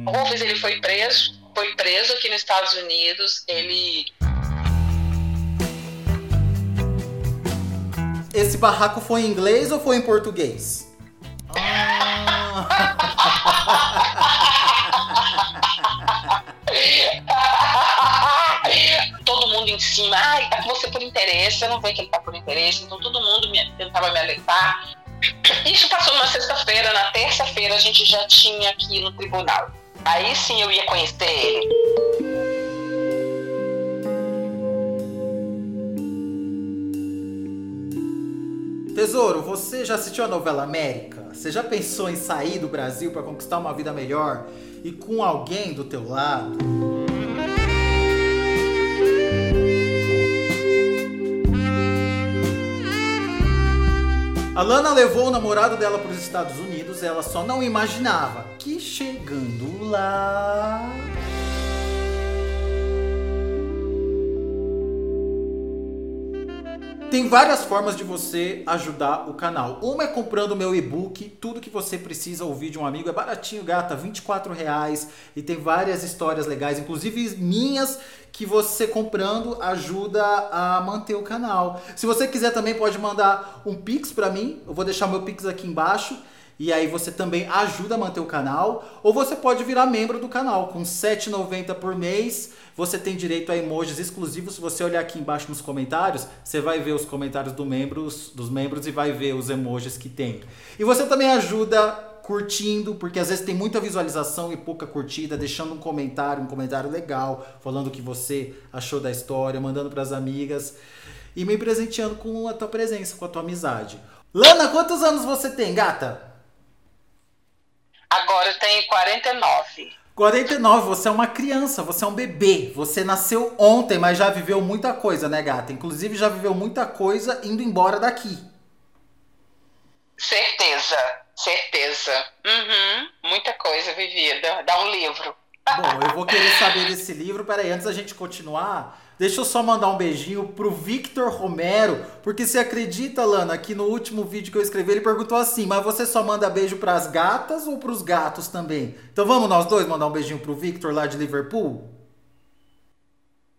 Hum. O Rufus ele foi preso, foi preso aqui nos Estados Unidos. Ele Esse barraco foi em inglês ou foi em português? Ah. todo mundo em cima, ai, tá com você por interesse, eu não vejo que ele tá por interesse, então todo mundo me, tentava me alertar. Isso passou numa sexta-feira, na terça-feira a gente já tinha aqui no tribunal. Aí sim eu ia conhecer ele. Tesouro, você já assistiu a novela América? Você já pensou em sair do Brasil para conquistar uma vida melhor e com alguém do teu lado? A Lana levou o namorado dela para os Estados Unidos, ela só não imaginava que chegando lá. Tem várias formas de você ajudar o canal. Uma é comprando o meu e-book, tudo que você precisa ouvir de um amigo. É baratinho, gata, 24 reais. E tem várias histórias legais, inclusive minhas, que você comprando ajuda a manter o canal. Se você quiser também pode mandar um Pix para mim. Eu vou deixar meu Pix aqui embaixo. E aí você também ajuda a manter o canal. Ou você pode virar membro do canal. Com R$ 7,90 por mês, você tem direito a emojis exclusivos. Se você olhar aqui embaixo nos comentários, você vai ver os comentários do membros, dos membros e vai ver os emojis que tem. E você também ajuda curtindo, porque às vezes tem muita visualização e pouca curtida, deixando um comentário, um comentário legal, falando o que você achou da história, mandando para as amigas e me presenteando com a tua presença, com a tua amizade. Lana, quantos anos você tem, gata? Agora eu tenho 49. 49, você é uma criança, você é um bebê. Você nasceu ontem, mas já viveu muita coisa, né, gata? Inclusive já viveu muita coisa indo embora daqui. Certeza, certeza. Uhum, muita coisa vivida. Dá um livro. Bom, eu vou querer saber desse livro. Peraí, antes da gente continuar, Deixa eu só mandar um beijinho pro Victor Romero, porque você acredita, Lana, que no último vídeo que eu escrevi ele perguntou assim: mas você só manda beijo pras gatas ou pros gatos também? Então vamos nós dois mandar um beijinho pro Victor lá de Liverpool?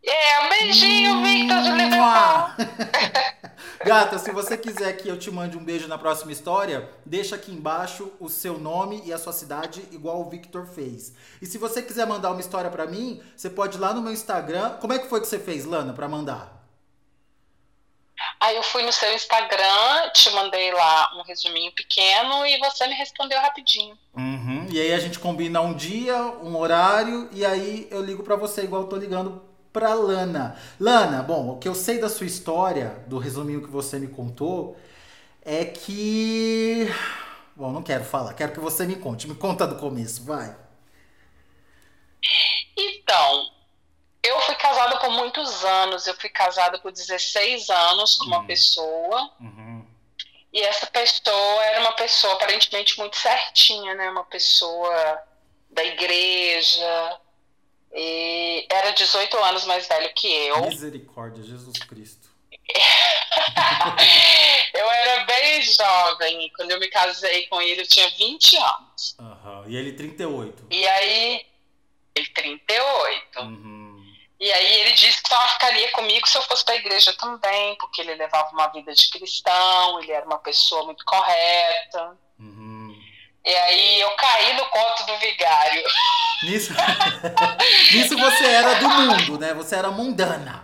É, um beijinho, Victor de Liverpool. Gata, se você quiser que eu te mande um beijo na próxima história, deixa aqui embaixo o seu nome e a sua cidade, igual o Victor fez. E se você quiser mandar uma história para mim, você pode ir lá no meu Instagram. Como é que foi que você fez, Lana, para mandar? Aí eu fui no seu Instagram, te mandei lá um resuminho pequeno e você me respondeu rapidinho. Uhum. E aí a gente combina um dia, um horário, e aí eu ligo para você, igual eu tô ligando para Lana. Lana, bom, o que eu sei da sua história, do resuminho que você me contou, é que. Bom, não quero falar, quero que você me conte. Me conta do começo, vai. Então, eu fui casada por muitos anos. Eu fui casada por 16 anos com uma uhum. pessoa. Uhum. E essa pessoa era uma pessoa aparentemente muito certinha, né? Uma pessoa da igreja, e era 18 anos mais velho que eu. Misericórdia, Jesus Cristo. eu era bem jovem. Quando eu me casei com ele, eu tinha 20 anos. Uhum. E ele 38. E aí, ele 38. Uhum. E aí ele disse que só ficaria comigo se eu fosse para a igreja também, porque ele levava uma vida de cristão, ele era uma pessoa muito correta. E aí eu caí no conto do vigário. Nisso, nisso você era do mundo, né? Você era mundana.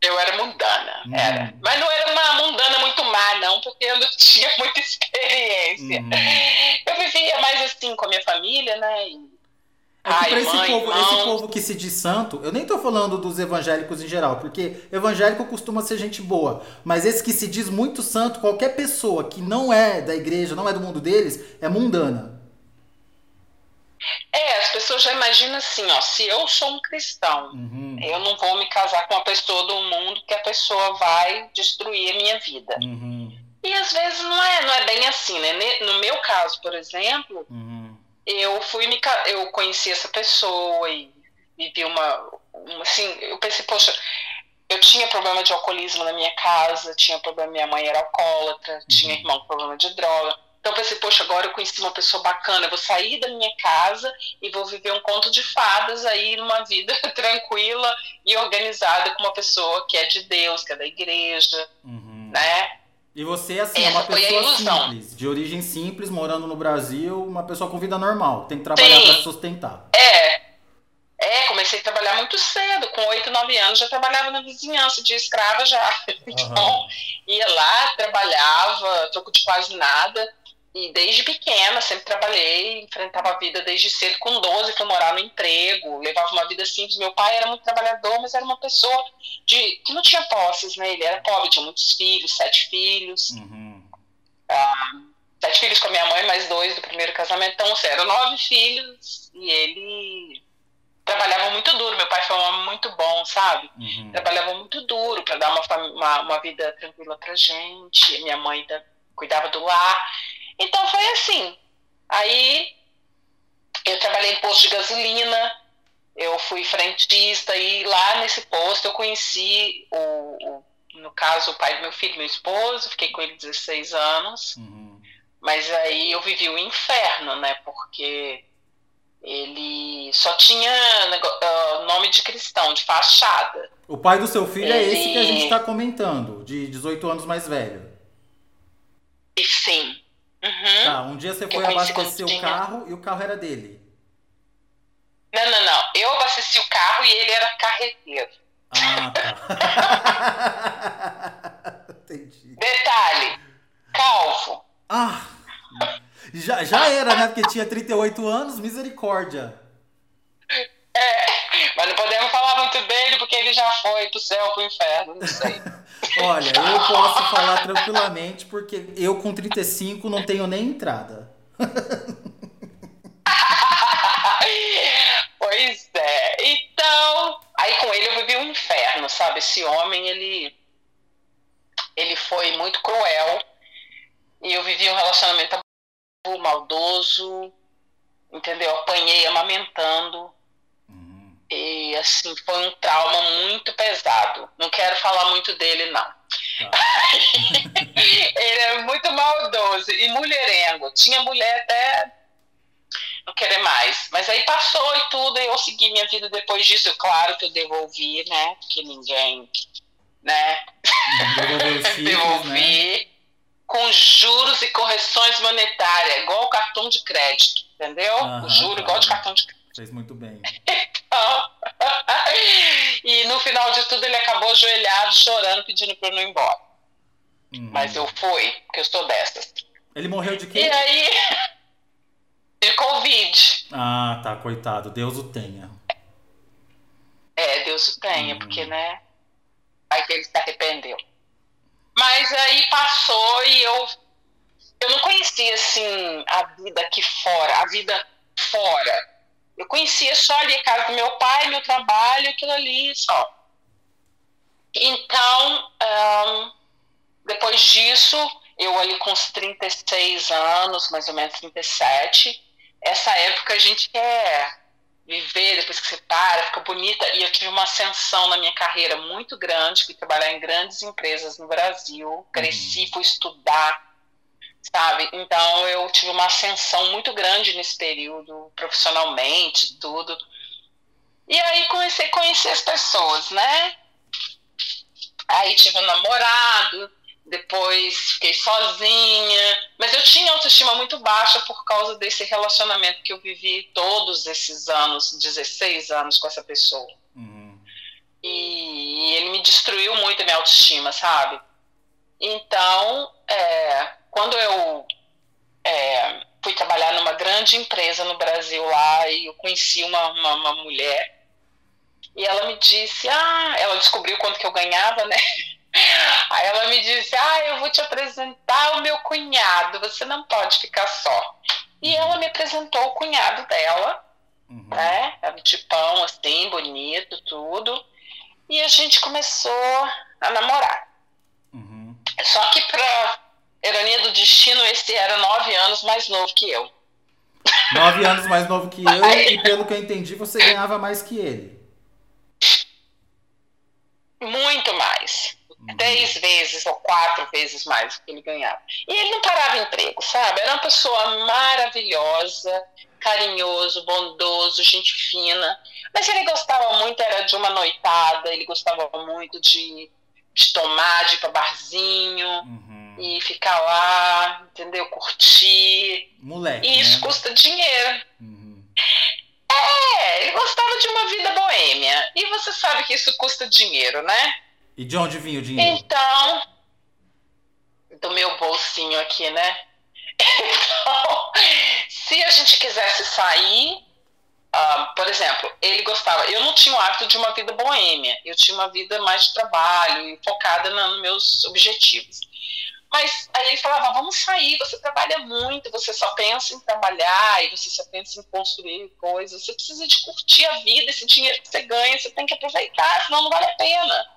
Eu era mundana, hum. era. Mas não era uma mundana muito má, não, porque eu não tinha muita experiência. Hum. Eu vivia mais assim com a minha família, né? E é que pra esse, mãe, povo, esse povo que se diz santo, eu nem tô falando dos evangélicos em geral, porque evangélico costuma ser gente boa. Mas esse que se diz muito santo, qualquer pessoa que não é da igreja, não é do mundo deles, é mundana. É, as pessoas já imaginam assim, ó, se eu sou um cristão, uhum. eu não vou me casar com uma pessoa do mundo que a pessoa vai destruir a minha vida. Uhum. E às vezes não é, não é bem assim, né? No meu caso, por exemplo, uhum eu fui me eu conheci essa pessoa e vivi uma, uma assim, eu pensei, poxa, eu tinha problema de alcoolismo na minha casa, tinha problema, minha mãe era alcoólatra, uhum. tinha irmão com problema de droga. Então eu pensei, poxa, agora eu conheci uma pessoa bacana, eu vou sair da minha casa e vou viver um conto de fadas aí numa vida tranquila e organizada com uma pessoa que é de Deus, que é da igreja, uhum. né? E você, assim, é uma pessoa simples, de origem simples, morando no Brasil, uma pessoa com vida normal, tem que trabalhar para sustentar. É, é, comecei a trabalhar muito cedo, com 8, 9 anos já trabalhava na vizinhança, de escrava já. Uhum. Então, ia lá, trabalhava, troco de quase nada. E desde pequena sempre trabalhei, enfrentava a vida desde cedo. Com 12 fui morar no emprego, levava uma vida simples. Meu pai era muito trabalhador, mas era uma pessoa de que não tinha posses, né? Ele era pobre, tinha muitos filhos, sete filhos. Uhum. Ah, sete filhos com a minha mãe, mais dois do primeiro casamento. Então, assim, eram nove filhos e ele trabalhava muito duro. Meu pai foi um homem muito bom, sabe? Uhum. Trabalhava muito duro para dar uma, uma, uma, vida tranquila pra gente. Minha mãe cuidava do lar. Então foi assim. Aí eu trabalhei em posto de gasolina, eu fui frentista e lá nesse posto eu conheci o, o no caso o pai do meu filho, meu esposo, fiquei com ele 16 anos. Uhum. Mas aí eu vivi o inferno, né? Porque ele só tinha uh, nome de cristão, de fachada. O pai do seu filho ele... é esse que a gente está comentando, de 18 anos mais velho. Sim. Uhum. Tá, um dia você foi abastecer o carro e o carro era dele. Não, não, não. Eu abasteci o carro e ele era carreteiro. Ah, tá. Entendi. Detalhe: calvo. Ah! Já, já era, né? Porque tinha 38 anos, misericórdia. É, mas não podemos falar muito dele porque ele já foi pro céu, pro inferno, não sei. Olha, eu posso falar tranquilamente porque eu com 35 não tenho nem entrada. pois é. Então, aí com ele eu vivi um inferno, sabe? Esse homem, ele ele foi muito cruel e eu vivi um relacionamento maldoso, entendeu? Apanhei amamentando e assim, foi um trauma muito pesado. Não quero falar muito dele, não. Tá. ele é muito maldoso e mulherengo. Tinha mulher até não querer mais. Mas aí passou e tudo, e eu segui minha vida depois disso. Claro que eu devolvi, né? Porque ninguém, né? devolvi né? com juros e correções monetárias, igual o cartão de crédito, entendeu? o juro igual de cartão de crédito. Fez muito bem. Então, e no final de tudo ele acabou ajoelhado, chorando, pedindo para eu não ir embora. Uhum. Mas eu fui, porque eu sou dessas. Ele morreu de quê? E aí, de Covid. Ah, tá, coitado. Deus o tenha. É, Deus o tenha, uhum. porque, né? Aí que ele se arrependeu. Mas aí passou e eu, eu não conhecia, assim, a vida aqui fora, a vida fora eu conhecia só ali a casa do meu pai, meu trabalho, aquilo ali só. Então, um, depois disso, eu ali com uns 36 anos, mais ou menos 37, essa época a gente quer viver, depois que você para, fica bonita. E eu tive uma ascensão na minha carreira muito grande, fui trabalhar em grandes empresas no Brasil, cresci, uhum. fui estudar, sabe? Então eu tive uma ascensão muito grande nesse período, profissionalmente, tudo. E aí comecei a conhecer as pessoas, né? Aí tive um namorado, depois fiquei sozinha, mas eu tinha autoestima muito baixa por causa desse relacionamento que eu vivi todos esses anos, 16 anos com essa pessoa. Uhum. E ele me destruiu muito a minha autoestima, sabe? Então, é, quando eu é, fui trabalhar numa grande empresa no Brasil lá e eu conheci uma, uma, uma, mulher e ela me disse, ah, ela descobriu quanto que eu ganhava, né? Aí ela me disse, ah, eu vou te apresentar o meu cunhado, você não pode ficar só. E ela me apresentou o cunhado dela, uhum. né? Era um tipão assim, bonito, tudo. E a gente começou a namorar. Uhum. Só que pra ironia do destino, esse era nove anos mais novo que eu. Nove anos mais novo que eu, Aí, e pelo que eu entendi, você ganhava mais que ele. Muito mais. Uhum. Três vezes ou quatro vezes mais do que ele ganhava. E ele não parava emprego, sabe? Era uma pessoa maravilhosa, carinhoso, bondoso, gente fina. Mas ele gostava muito, era de uma noitada, ele gostava muito de, de tomar, de ir para barzinho uhum. e ficar lá, entendeu? Curtir. Moleque. E isso né? custa dinheiro. Uhum. É, ele gostava de uma vida boêmia. E você sabe que isso custa dinheiro, né? E de onde vinha o dinheiro? Então, do meu bolsinho aqui, né? Então, se a gente quisesse sair, uh, por exemplo, ele gostava. Eu não tinha o hábito de uma vida boêmia, eu tinha uma vida mais de trabalho focada nos meus objetivos. Mas aí ele falava: vamos sair, você trabalha muito, você só pensa em trabalhar e você só pensa em construir coisas. Você precisa de curtir a vida, esse dinheiro que você ganha, você tem que aproveitar, senão não vale a pena.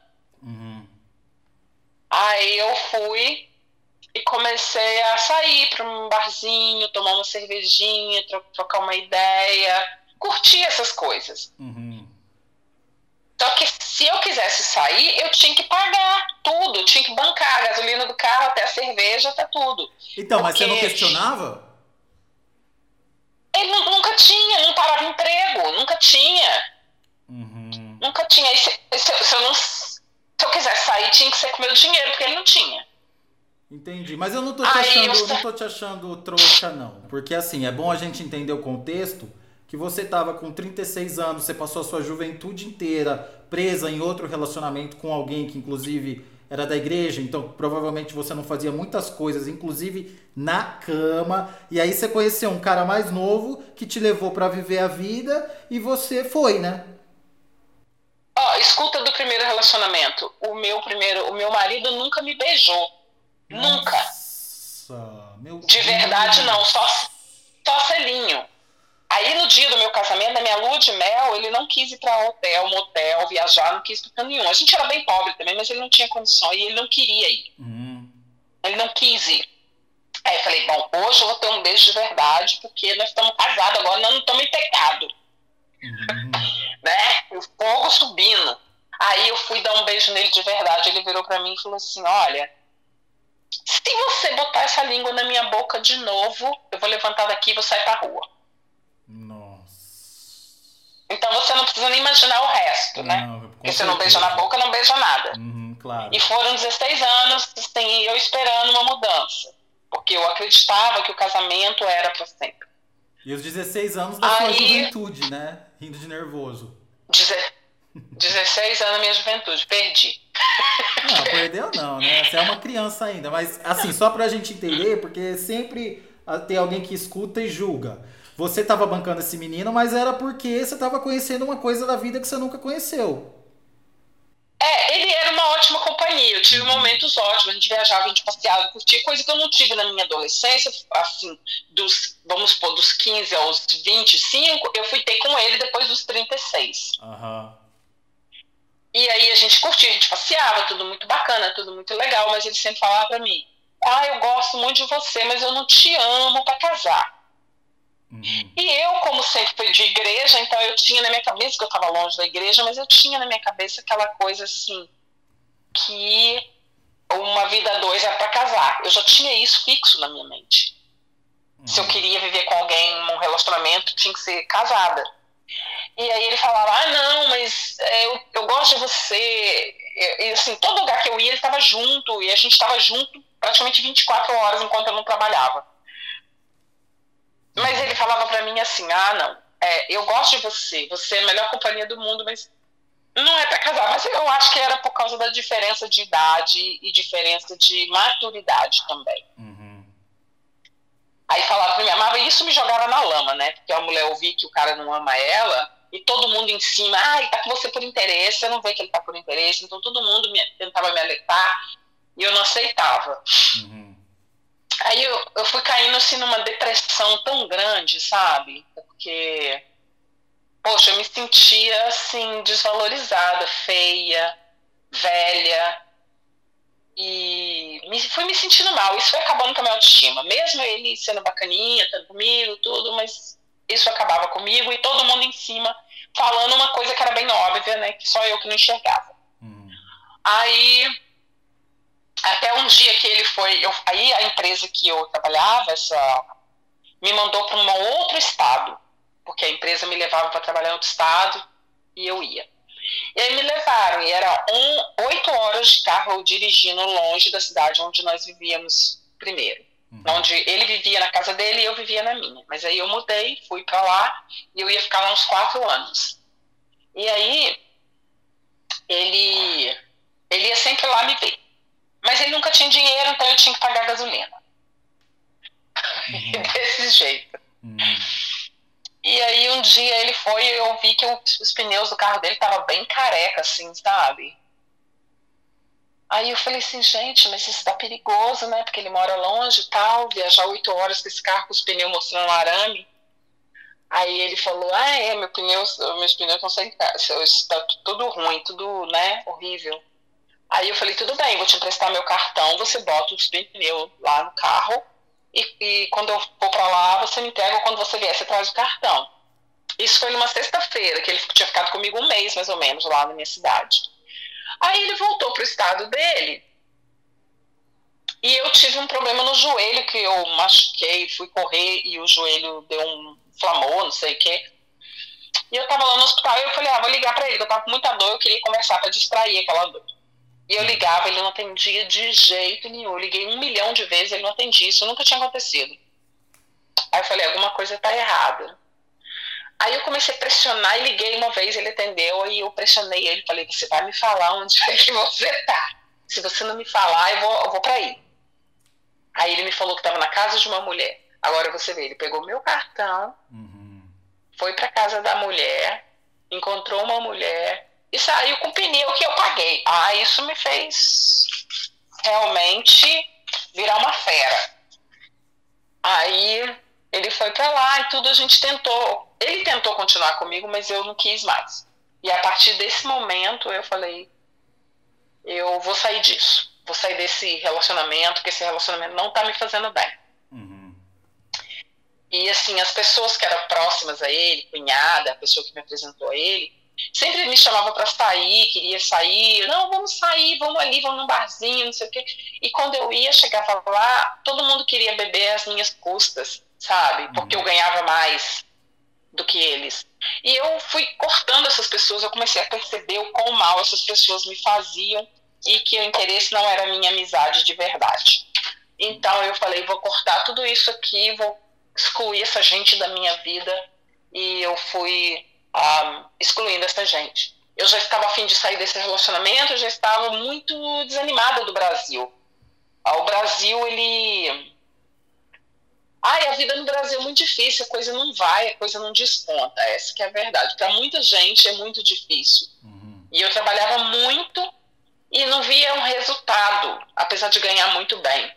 Uhum. Aí eu fui e comecei a sair para um barzinho, tomar uma cervejinha, tro trocar uma ideia, curtir essas coisas. Uhum. Só que se eu quisesse sair, eu tinha que pagar tudo, tinha que bancar a gasolina do carro, até a cerveja, até tudo. Então, Porque mas você não questionava? Ele nunca tinha, não parava emprego, nunca tinha. Uhum. Nunca tinha. Se, se, se, eu não, se eu quisesse sair, tinha que ser com meu dinheiro, porque ele não tinha. Entendi, mas eu não tô te achando, eu... não tô te achando trouxa não, porque assim, é bom a gente entender o contexto que você tava com 36 anos, você passou a sua juventude inteira presa em outro relacionamento com alguém que inclusive era da igreja, então provavelmente você não fazia muitas coisas, inclusive na cama, e aí você conheceu um cara mais novo que te levou para viver a vida e você foi, né? Ó, oh, escuta do primeiro relacionamento. O meu primeiro, o meu marido nunca me beijou. Nunca. Meu De verdade, não. Só, só selinho. Aí no dia do meu casamento, na minha lua de mel, ele não quis ir para hotel, motel, viajar, não quis para nenhum. A gente era bem pobre também, mas ele não tinha condições e ele não queria ir. Uhum. Ele não quis ir. Aí eu falei, bom, hoje eu vou ter um beijo de verdade, porque nós estamos casados agora, nós não estamos em pecado. Uhum. né? O fogo subindo. Aí eu fui dar um beijo nele de verdade. Ele virou para mim e falou assim: Olha, se você botar essa língua na minha boca de novo, eu vou levantar daqui e vou sair pra rua. Nossa. Então você não precisa nem imaginar o resto, né? Não, Porque você não beija na boca, não beija nada. Uhum, claro. E foram 16 anos assim, eu esperando uma mudança. Porque eu acreditava que o casamento era para sempre. E os 16 anos da Aí, sua juventude, né? Rindo de nervoso. 16 anos da minha juventude, perdi. Não, perdeu não, né? Você é uma criança ainda, mas assim, só pra gente entender, porque sempre ah, tem alguém que escuta e julga. Você tava bancando esse menino, mas era porque você tava conhecendo uma coisa da vida que você nunca conheceu. É, ele era uma ótima companhia. Eu tive momentos ótimos. A gente viajava, a gente passeava, curtia, coisa que eu não tive na minha adolescência. Assim, dos, vamos supor, dos 15 aos 25, eu fui ter com ele depois dos 36. Aham. Uhum. E aí a gente curtia, a gente passeava, tudo muito bacana, tudo muito legal, mas ele sempre falava pra mim: Ah, eu gosto muito de você, mas eu não te amo para casar. Uhum. E eu, como sempre fui de igreja, então eu tinha na minha cabeça que eu estava longe da igreja, mas eu tinha na minha cabeça aquela coisa assim, que uma vida dois era para casar. Eu já tinha isso fixo na minha mente. Uhum. Se eu uhum. queria viver com alguém num relacionamento, tinha que ser casada. E aí ele falava, ah, não, mas é, eu, eu gosto de você. E, assim, todo lugar que eu ia, ele estava junto, e a gente estava junto praticamente 24 horas enquanto eu não trabalhava. Mas ele falava para mim assim, ah, não, é, eu gosto de você, você é a melhor companhia do mundo, mas não é para casar. Mas eu acho que era por causa da diferença de idade e diferença de maturidade também. Uhum. Aí falava pra mim, amava, e isso me jogava na lama, né? Porque a mulher ouvir que o cara não ama ela, e todo mundo em cima, ah, ele tá com você por interesse, eu não vejo que ele tá por interesse, então todo mundo me, tentava me alertar e eu não aceitava. Uhum. Aí eu, eu fui caindo assim numa depressão tão grande, sabe? Porque, poxa, eu me sentia assim, desvalorizada, feia, velha. E me, fui me sentindo mal. Isso foi acabando com a minha autoestima. Mesmo ele sendo bacaninha, estando comigo, tudo, mas isso acabava comigo e todo mundo em cima falando uma coisa que era bem óbvia, né? Que só eu que não enxergava. Hum. Aí Até um dia que ele foi. Eu, aí a empresa que eu trabalhava, essa, me mandou para um outro estado, porque a empresa me levava para trabalhar em outro estado e eu ia. E aí me levaram, e era um, oito horas de carro dirigindo longe da cidade onde nós vivíamos primeiro. Uhum. Onde ele vivia na casa dele e eu vivia na minha. Mas aí eu mudei, fui para lá e eu ia ficar lá uns quatro anos. E aí ele, ele ia sempre lá me ver. Mas ele nunca tinha dinheiro, então eu tinha que pagar gasolina. Uhum. Desse jeito. Uhum. E aí um dia ele foi e eu vi que os pneus do carro dele estavam bem careca, assim, sabe? Aí eu falei assim, gente, mas isso tá perigoso, né? Porque ele mora longe e tal, viajar oito horas com esse carro com os pneus mostrando arame. Aí ele falou, ah, é, meu pneu, meus pneus estão sem está tudo ruim, tudo, né, horrível. Aí eu falei, tudo bem, vou te emprestar meu cartão, você bota os pneus lá no carro e, e quando eu for para lá, você me entrega, quando você vier, você traz o cartão. Isso foi numa sexta-feira, que ele tinha ficado comigo um mês, mais ou menos, lá na minha cidade. Aí ele voltou pro estado dele, e eu tive um problema no joelho, que eu machuquei, fui correr e o joelho deu um inflamou, não sei o quê. E eu tava lá no hospital e eu falei, ah, vou ligar pra ele, que eu tava com muita dor, eu queria conversar pra distrair aquela dor. E eu ligava, ele não atendia de jeito nenhum. Eu liguei um milhão de vezes, ele não atendia. Isso nunca tinha acontecido. Aí eu falei, alguma coisa tá errada. Aí eu comecei a pressionar e liguei uma vez, ele atendeu, aí eu pressionei ele, falei, você vai me falar onde é que você tá. Se você não me falar, eu vou, eu vou pra aí. Aí ele me falou que estava na casa de uma mulher. Agora você vê, ele pegou meu cartão, uhum. foi pra casa da mulher, encontrou uma mulher e saiu com o pneu que eu paguei. Ah, isso me fez realmente virar uma fera. Aí ele foi para lá e tudo a gente tentou. Ele tentou continuar comigo, mas eu não quis mais. E a partir desse momento eu falei, eu vou sair disso. Vou sair desse relacionamento, porque esse relacionamento não tá me fazendo bem. Uhum. E assim, as pessoas que eram próximas a ele, cunhada, a pessoa que me apresentou a ele, sempre me chamava para sair, queria sair, não, vamos sair, vamos ali, vamos num barzinho, não sei o quê. E quando eu ia, chegava lá, todo mundo queria beber às minhas custas, sabe? Porque eu uhum. ganhava mais do que eles. E eu fui cortando essas pessoas, eu comecei a perceber o quão mal essas pessoas me faziam e que o interesse não era minha amizade de verdade. Então eu falei, vou cortar tudo isso aqui, vou excluir essa gente da minha vida e eu fui um, excluindo essa gente. Eu já estava afim de sair desse relacionamento, eu já estava muito desanimada do Brasil. Ah, o Brasil, ele. Ai, a vida no Brasil é muito difícil, a coisa não vai, a coisa não desponta. Essa que é a verdade. Para muita gente é muito difícil. Uhum. E eu trabalhava muito e não via um resultado, apesar de ganhar muito bem.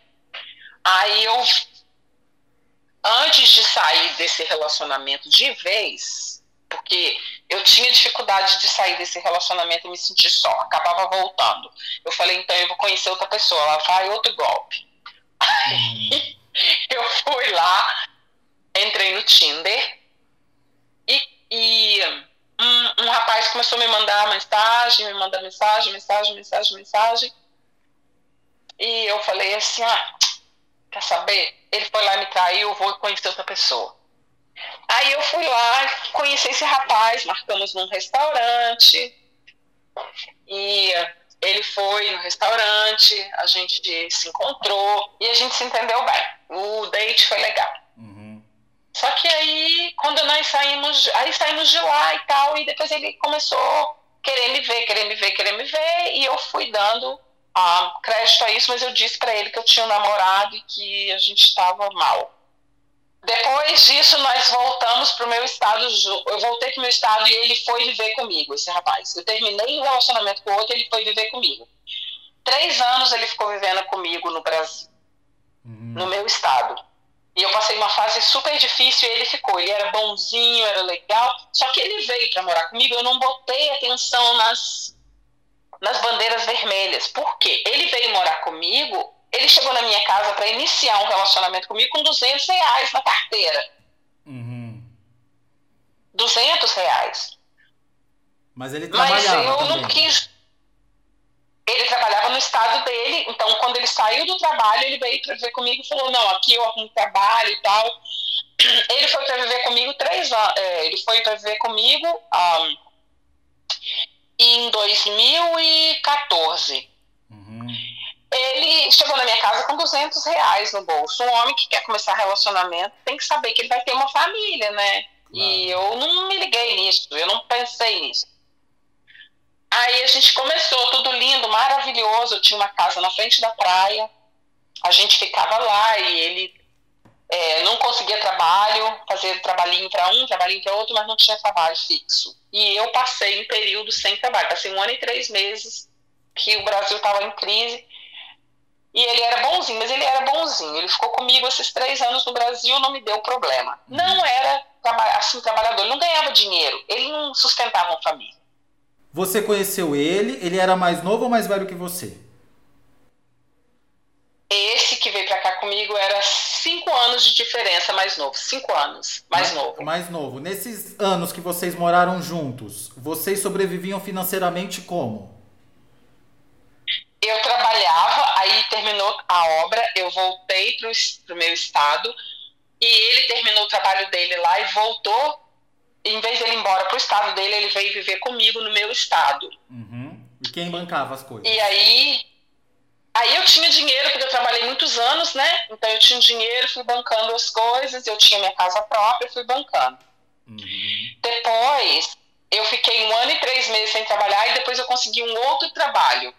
Aí eu, antes de sair desse relacionamento de vez, porque eu tinha dificuldade de sair desse relacionamento e me sentir só, acabava voltando. Eu falei, então eu vou conhecer outra pessoa, ela vai outro golpe. Aí eu fui lá, entrei no Tinder e, e um, um, rapaz começou a me mandar mensagem, me mandar mensagem, mensagem, mensagem, mensagem. E eu falei assim, ah, quer saber? Ele foi lá e me traiu, eu vou conhecer outra pessoa. Aí eu fui lá, conheci esse rapaz, marcamos num restaurante. E ele foi no restaurante, a gente se encontrou e a gente se entendeu bem. O date foi legal. Uhum. Só que aí, quando nós saímos, aí saímos de lá e tal, e depois ele começou a querer me ver, querer me ver, querer me ver, e eu fui dando ah, crédito a isso, mas eu disse para ele que eu tinha um namorado e que a gente estava mal. Depois disso, nós voltamos para o meu estado. Eu voltei para o meu estado e ele foi viver comigo, esse rapaz. Eu terminei o relacionamento com o outro e ele foi viver comigo. Três anos ele ficou vivendo comigo no Brasil, uhum. no meu estado. E eu passei uma fase super difícil e ele ficou. Ele era bonzinho, era legal. Só que ele veio para morar comigo. Eu não botei atenção nas, nas bandeiras vermelhas. Por quê? Ele veio morar comigo ele chegou na minha casa para iniciar um relacionamento comigo com 200 reais na carteira. Uhum. 200 reais. Mas ele trabalhava Mas eu também. não quis. Ele trabalhava no estado dele. Então, quando ele saiu do trabalho, ele veio para viver comigo e falou: Não, aqui eu arrumo trabalho e tal. Ele foi para viver comigo três anos. É, ele foi para viver comigo um, em 2014. Uhum. Ele chegou na minha casa com 200 reais no bolso. Um homem que quer começar relacionamento tem que saber que ele vai ter uma família, né? Claro. E eu não me liguei nisso, eu não pensei nisso. Aí a gente começou, tudo lindo, maravilhoso. Eu tinha uma casa na frente da praia. A gente ficava lá e ele é, não conseguia trabalho, fazer trabalhinho para um, trabalhinho para outro, mas não tinha trabalho fixo. E eu passei um período sem trabalho. Passei um ano e três meses que o Brasil estava em crise. E ele era bonzinho, mas ele era bonzinho. Ele ficou comigo esses três anos no Brasil, não me deu problema. Não era assim trabalhador, ele não ganhava dinheiro, ele não sustentava uma família. Você conheceu ele, ele era mais novo ou mais velho que você? Esse que veio pra cá comigo era cinco anos de diferença mais novo. Cinco anos, mais, mais novo. Mais novo. Nesses anos que vocês moraram juntos, vocês sobreviviam financeiramente como? Eu trabalhava, aí terminou a obra, eu voltei pro, pro meu estado e ele terminou o trabalho dele lá e voltou em vez de ele ir embora pro estado dele, ele veio viver comigo no meu estado. Uhum. E quem bancava as coisas? E aí, aí eu tinha dinheiro, porque eu trabalhei muitos anos, né? Então eu tinha dinheiro, fui bancando as coisas, eu tinha minha casa própria, fui bancando. Uhum. Depois, eu fiquei um ano e três meses sem trabalhar e depois eu consegui um outro trabalho.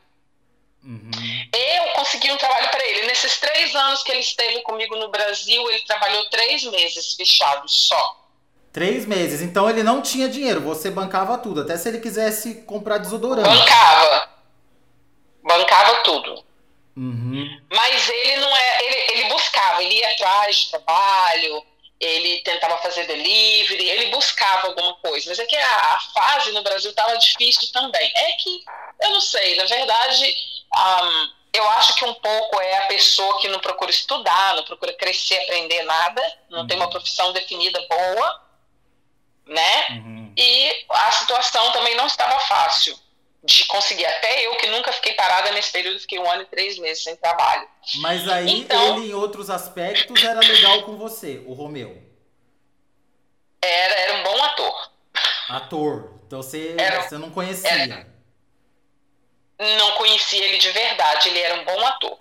Uhum. Eu consegui um trabalho para ele. Nesses três anos que ele esteve comigo no Brasil, ele trabalhou três meses fechado só. Três meses. Então ele não tinha dinheiro, você bancava tudo, até se ele quisesse comprar desodorante. Bancava. Bancava tudo. Uhum. Mas ele não é. Ele, ele buscava, ele ia atrás de trabalho, ele tentava fazer delivery, ele buscava alguma coisa. Mas é que a, a fase no Brasil estava difícil também. É que, eu não sei, na verdade, um, eu acho que um pouco é a pessoa que não procura estudar, não procura crescer, aprender nada, não uhum. tem uma profissão definida boa né? Uhum. E a situação também não estava fácil de conseguir. Até eu, que nunca fiquei parada nesse período, fiquei um ano e três meses sem trabalho. Mas aí então, ele, em outros aspectos, era legal com você, o Romeu. Era, era um bom ator. Ator. Então você, era, você não conhecia. Era, não conhecia ele de verdade, ele era um bom ator.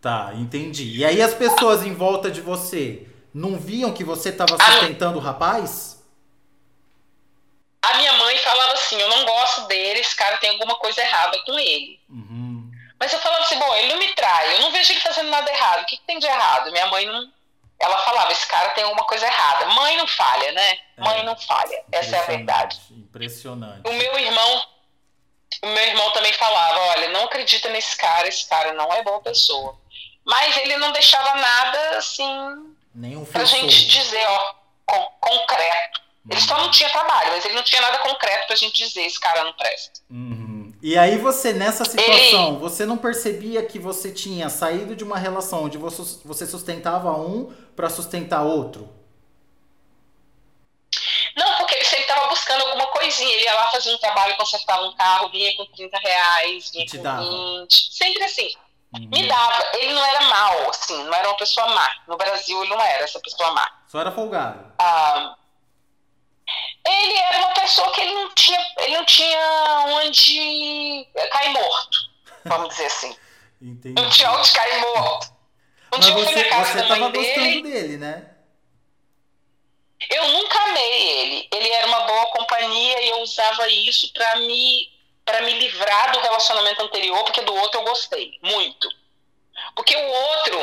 Tá, entendi. E aí as pessoas em volta de você não viam que você estava sustentando o rapaz? a minha mãe falava assim: eu não gosto dele, esse cara tem alguma coisa errada com ele. Uhum. Mas eu falava assim: bom, ele não me trai, eu não vejo ele fazendo nada errado, o que, que tem de errado? Minha mãe não. Ela falava: esse cara tem alguma coisa errada. Mãe não falha, né? É, mãe não falha, essa é a verdade. Impressionante. O meu irmão. O meu irmão também falava: olha, não acredita nesse cara, esse cara não é boa pessoa. Mas ele não deixava nada assim. Nenhum pra gente dizer, ó, concreto. Ele só não tinha trabalho, mas ele não tinha nada concreto pra gente dizer, esse cara não presta. Uhum. E aí você, nessa situação, ele... você não percebia que você tinha saído de uma relação onde você sustentava um para sustentar outro? Porque ele sempre estava buscando alguma coisinha. Ele ia lá fazer um trabalho, consertava um carro, vinha com 30 reais, vinha Te com dava. 20. Sempre assim. Uhum. Me dava. Ele não era mal, assim, não era uma pessoa má. No Brasil ele não era essa pessoa má. Só era folgado. Ah, ele era uma pessoa que ele não tinha, ele não tinha onde cair morto, vamos dizer assim. Entendi. Não tinha onde cair morto. Um Mas você, você tava gostando dele, né? Eu nunca amei ele. Ele era uma boa companhia e eu usava isso para me para me livrar do relacionamento anterior, porque do outro eu gostei muito. Porque o outro,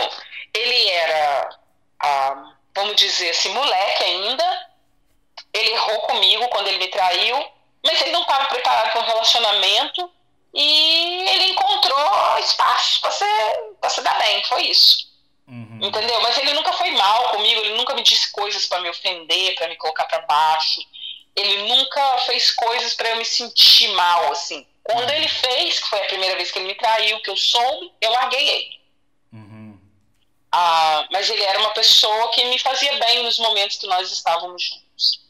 ele era, ah, vamos dizer assim, moleque ainda, ele errou comigo quando ele me traiu, mas ele não estava preparado para um relacionamento e ele encontrou espaço para ser, pra se dar bem, foi isso. Uhum. Entendeu? Mas ele nunca foi mal comigo, ele nunca me disse coisas para me ofender, para me colocar para baixo. Ele nunca fez coisas para eu me sentir mal, assim. Quando uhum. ele fez, que foi a primeira vez que ele me traiu, que eu soube, eu larguei ele. Uhum. Ah, mas ele era uma pessoa que me fazia bem nos momentos que nós estávamos juntos.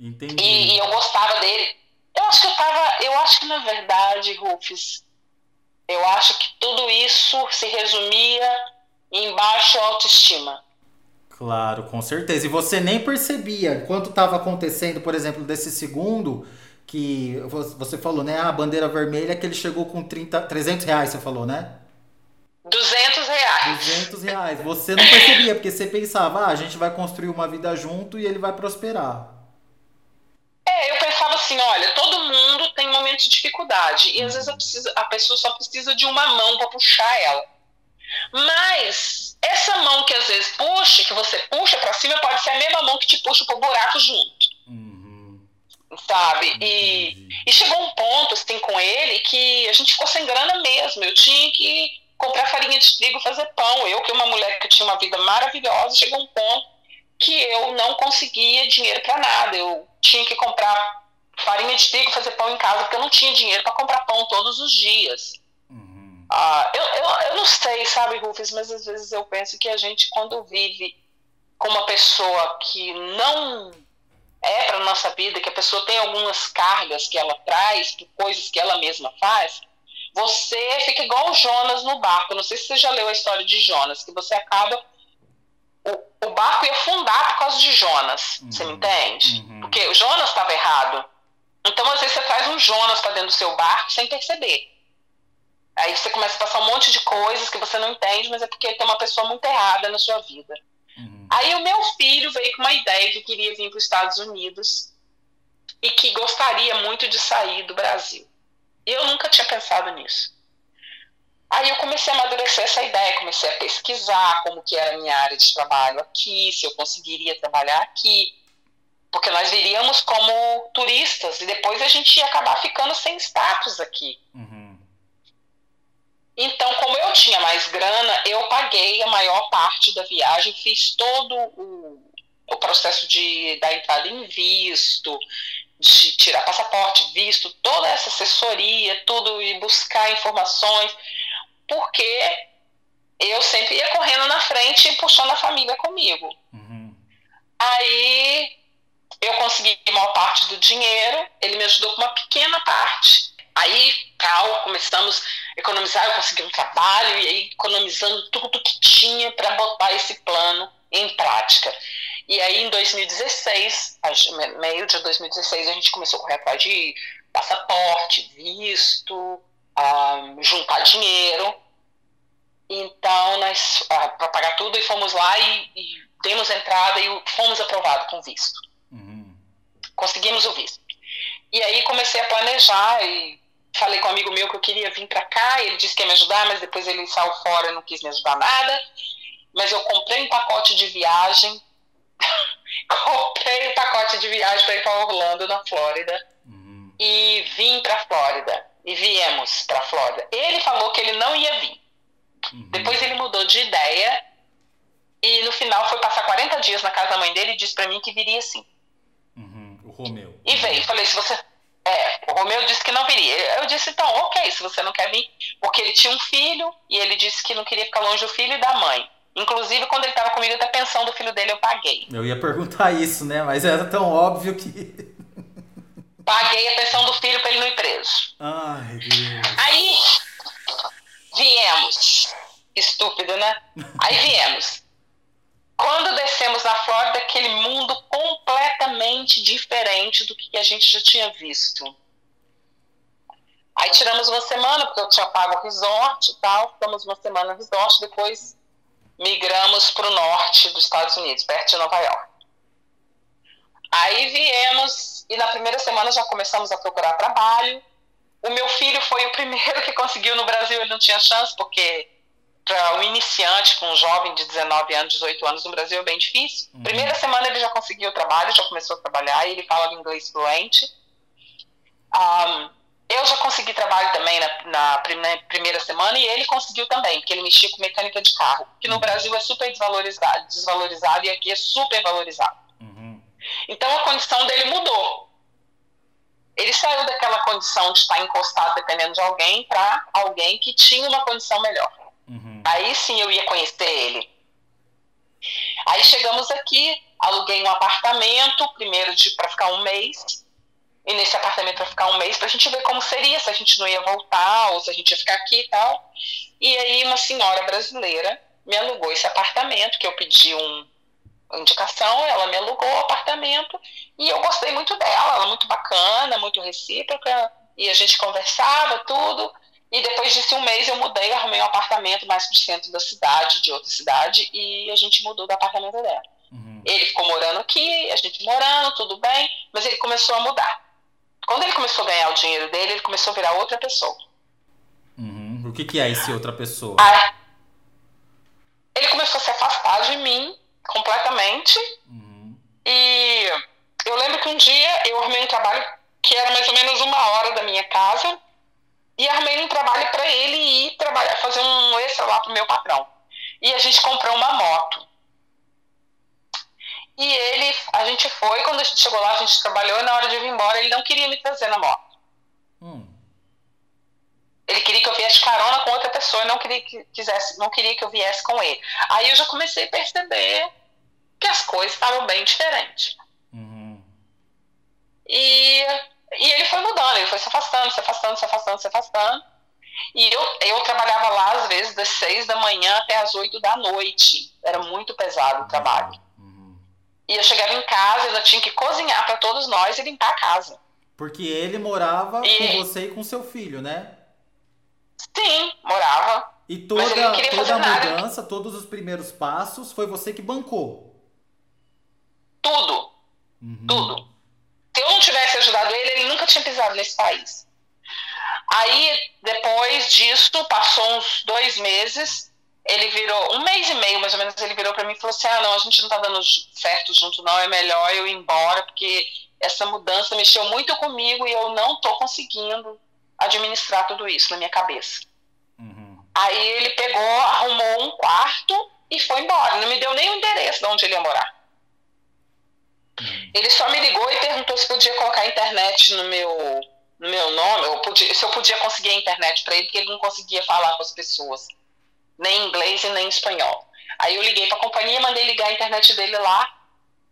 Entendi. E, e, eu gostava dele. Eu acho que eu tava. Eu acho que na verdade, Rufus, Eu acho que tudo isso se resumia em baixa autoestima. Claro, com certeza. E você nem percebia enquanto estava acontecendo, por exemplo, desse segundo, que você falou, né? A bandeira vermelha que ele chegou com 30, 300 reais, você falou, né? 200 reais. 200 reais. Você não percebia, porque você pensava, ah, a gente vai construir uma vida junto e ele vai prosperar. É, eu pensava assim, olha, todo mundo tem momentos de dificuldade e às vezes a, precisa, a pessoa só precisa de uma mão para puxar ela. Mas essa mão que às vezes puxa, que você puxa para cima, pode ser a mesma mão que te puxa pro buraco junto. Uhum. Sabe? E, e chegou um ponto, assim, com ele que a gente ficou sem grana mesmo. Eu tinha que comprar farinha de trigo fazer pão. Eu, que é uma mulher que tinha uma vida maravilhosa, chegou um ponto que eu não conseguia dinheiro para nada. Eu tinha que comprar farinha de trigo fazer pão em casa porque eu não tinha dinheiro para comprar pão todos os dias. Ah, eu, eu, eu não sei, sabe, Rufus, mas às vezes eu penso que a gente, quando vive com uma pessoa que não é para nossa vida, que a pessoa tem algumas cargas que ela traz, coisas que ela mesma faz, você fica igual o Jonas no barco. Não sei se você já leu a história de Jonas, que você acaba. O, o barco ia afundar por causa de Jonas. Uhum. Você me entende? Uhum. Porque o Jonas estava errado. Então, às vezes, você traz um Jonas para dentro do seu barco sem perceber. Aí você começa a passar um monte de coisas que você não entende, mas é porque tem uma pessoa muito errada na sua vida. Uhum. Aí o meu filho veio com uma ideia que queria vir para os Estados Unidos e que gostaria muito de sair do Brasil. Eu nunca tinha pensado nisso. Aí eu comecei a amadurecer essa ideia, comecei a pesquisar como que era a minha área de trabalho aqui, se eu conseguiria trabalhar aqui, porque nós viríamos como turistas e depois a gente ia acabar ficando sem status aqui. Uhum. Então, como eu tinha mais grana, eu paguei a maior parte da viagem, fiz todo o, o processo de da entrada em visto, de tirar passaporte, visto, toda essa assessoria, tudo e buscar informações, porque eu sempre ia correndo na frente e puxando a família comigo. Uhum. Aí eu consegui a maior parte do dinheiro, ele me ajudou com uma pequena parte. Aí, tal, começamos a economizar, eu consegui um trabalho e aí economizando tudo que tinha para botar esse plano em prática. E aí, em 2016, meio de 2016, a gente começou a correr atrás de passaporte, visto, um, juntar dinheiro. Então, nós, uh, para pagar tudo, e fomos lá e, e demos entrada e fomos aprovados com visto. Uhum. Conseguimos o visto. E aí comecei a planejar e falei com um amigo meu que eu queria vir para cá, ele disse que ia me ajudar, mas depois ele saiu fora e não quis me ajudar nada. Mas eu comprei um pacote de viagem, comprei um pacote de viagem para ir para Orlando, na Flórida, uhum. e vim para Flórida. E viemos para Flórida. Ele falou que ele não ia vir. Uhum. Depois ele mudou de ideia e no final foi passar 40 dias na casa da mãe dele e disse para mim que viria sim. Uhum. O Romeu. E veio. Falei, se você é, o Romeu disse que não viria. Eu disse, então, ok, se você não quer vir, porque ele tinha um filho e ele disse que não queria ficar longe do filho e da mãe. Inclusive, quando ele estava comigo, até a pensão do filho dele eu paguei. Eu ia perguntar isso, né? Mas era tão óbvio que. Paguei a pensão do filho para ele não ir preso. Ai, Deus. Aí, viemos. Estúpido, né? Aí viemos. Quando descemos na Flórida, aquele mundo completamente diferente do que a gente já tinha visto. Aí tiramos uma semana, porque eu tinha pago o resort e tal, ficamos uma semana no resort, depois migramos para o norte dos Estados Unidos, perto de Nova York. Aí viemos, e na primeira semana já começamos a procurar trabalho. O meu filho foi o primeiro que conseguiu no Brasil, ele não tinha chance, porque para um iniciante, com um jovem de 19 anos, 18 anos no Brasil é bem difícil. Uhum. Primeira semana ele já conseguiu o trabalho, já começou a trabalhar, e ele fala inglês fluente. Um, eu já consegui trabalho também na, na, primeira semana e ele conseguiu também, porque ele mexia com mecânica de carro, que no uhum. Brasil é super desvalorizado, desvalorizado e aqui é super valorizado. Uhum. Então a condição dele mudou. Ele saiu daquela condição de estar encostado dependendo de alguém para alguém que tinha uma condição melhor. Uhum. Aí sim eu ia conhecer ele. Aí chegamos aqui, aluguei um apartamento, primeiro para ficar um mês. ir nesse apartamento para ficar um mês pra gente ver como seria, se a gente não ia voltar ou se a gente ia ficar aqui e tal. E aí uma senhora brasileira me alugou esse apartamento, que eu pedi um, uma indicação, ela me alugou o apartamento e eu gostei muito dela, ela é muito bacana, muito recíproca, e a gente conversava tudo. E depois desse um mês eu mudei, arrumei um apartamento mais pro centro da cidade, de outra cidade, e a gente mudou do apartamento dela. Uhum. Ele ficou morando aqui, a gente morando, tudo bem, mas ele começou a mudar. Quando ele começou a ganhar o dinheiro dele, ele começou a virar outra pessoa. Uhum. O que, que é esse outra pessoa? Ah, ele começou a se afastar de mim completamente. Uhum. E eu lembro que um dia eu arrumei um trabalho que era mais ou menos uma hora da minha casa e arrumei um trabalho para ele ir trabalhar, fazer um extra lá pro meu patrão. E a gente comprou uma moto. E ele, a gente foi, quando a gente chegou lá, a gente trabalhou e na hora de vir embora ele não queria me trazer na moto. Hum. Ele queria que eu viesse carona com outra pessoa não queria que, quisesse, não queria que eu viesse com ele. Aí eu já comecei a perceber que as coisas estavam bem diferentes. Uhum. E, e ele foi mudando, ele foi se afastando, se afastando, se afastando, se afastando. E eu, eu trabalhava lá, às vezes, das seis da manhã até as oito da noite. Era muito pesado o trabalho. Uhum. E eu chegava em casa, eu tinha que cozinhar para todos nós e limpar a casa. Porque ele morava e... com você e com seu filho, né? Sim, morava. E toda, toda a mudança, todos os primeiros passos, foi você que bancou? Tudo. Uhum. Tudo. Se eu não tivesse ajudado ele, ele nunca tinha pisado nesse país. Aí, depois disso, passou uns dois meses, ele virou, um mês e meio mais ou menos, ele virou para mim e falou assim: ah, não, a gente não tá dando certo junto, não, é melhor eu ir embora, porque essa mudança mexeu muito comigo e eu não tô conseguindo administrar tudo isso na minha cabeça. Uhum. Aí ele pegou, arrumou um quarto e foi embora. Não me deu nem o endereço de onde ele ia morar. Uhum. Ele só me ligou e perguntou se podia colocar a internet no meu, no meu nome, podia, se eu podia conseguir a internet para ele, porque ele não conseguia falar com as pessoas, nem inglês e nem espanhol. Aí eu liguei para a companhia, mandei ligar a internet dele lá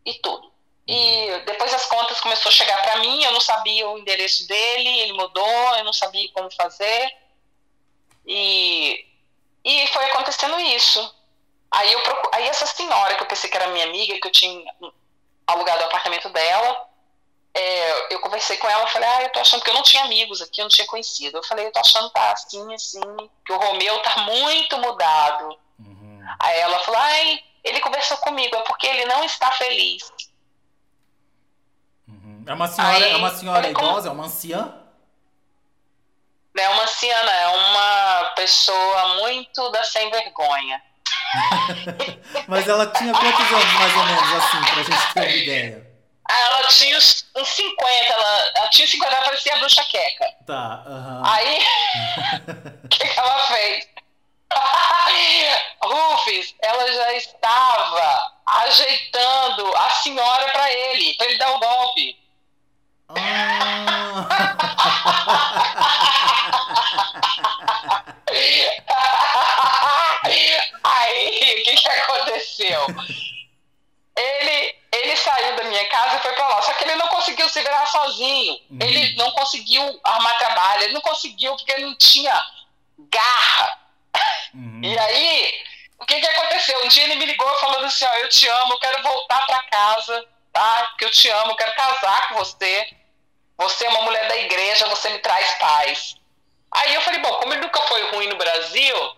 e tudo. E depois as contas começou a chegar para mim, eu não sabia o endereço dele, ele mudou, eu não sabia como fazer. E, e foi acontecendo isso. Aí, eu, aí essa senhora, que eu pensei que era minha amiga, que eu tinha alugado o apartamento dela, é, eu conversei com ela, falei, ah, eu tô achando que eu não tinha amigos aqui, eu não tinha conhecido. Eu falei, eu tô achando que tá assim, assim, que o Romeu tá muito mudado. Uhum. Aí ela falou, ai, ele conversou comigo, é porque ele não está feliz. É uma senhora, Aí, é uma senhora idosa, é uma anciã? É uma anciana, é uma pessoa muito da sem vergonha. Mas ela tinha quantos anos, mais ou menos, assim, pra gente ter uma ideia? Ah, ela tinha uns, 50, ela, ela tinha 50, ela parecia a bruxa queca. Tá, aham. Aí, o que, que ela fez? Rufus, ela já estava ajeitando a senhora para ele, para ele dar o golpe. Se virar sozinho. Uhum. Ele não conseguiu arrumar trabalho. Ele não conseguiu porque ele não tinha garra. Uhum. E aí, o que, que aconteceu? Um dia ele me ligou falando assim: Ó, eu te amo, eu quero voltar pra casa, tá? Que eu te amo, eu quero casar com você. Você é uma mulher da igreja, você me traz paz. Aí eu falei, bom, como ele nunca foi ruim no Brasil,